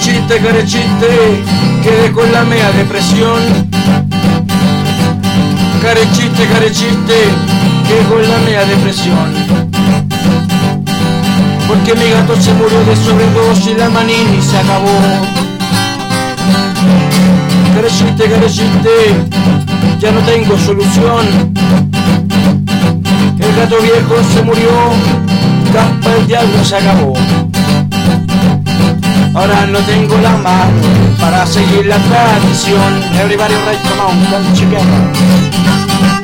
carechite, carechite, quedé con la mea depresión. Carechite, carechite, quedé con la mea depresión. Porque mi gato se murió de sobredosis y la manini se acabó. Carechite, carechite, ya no tengo solución. El gato viejo se murió, Caspa el diablo se acabó. Ahora no tengo la mano para seguir la tradición. Everybody right, come on, come together.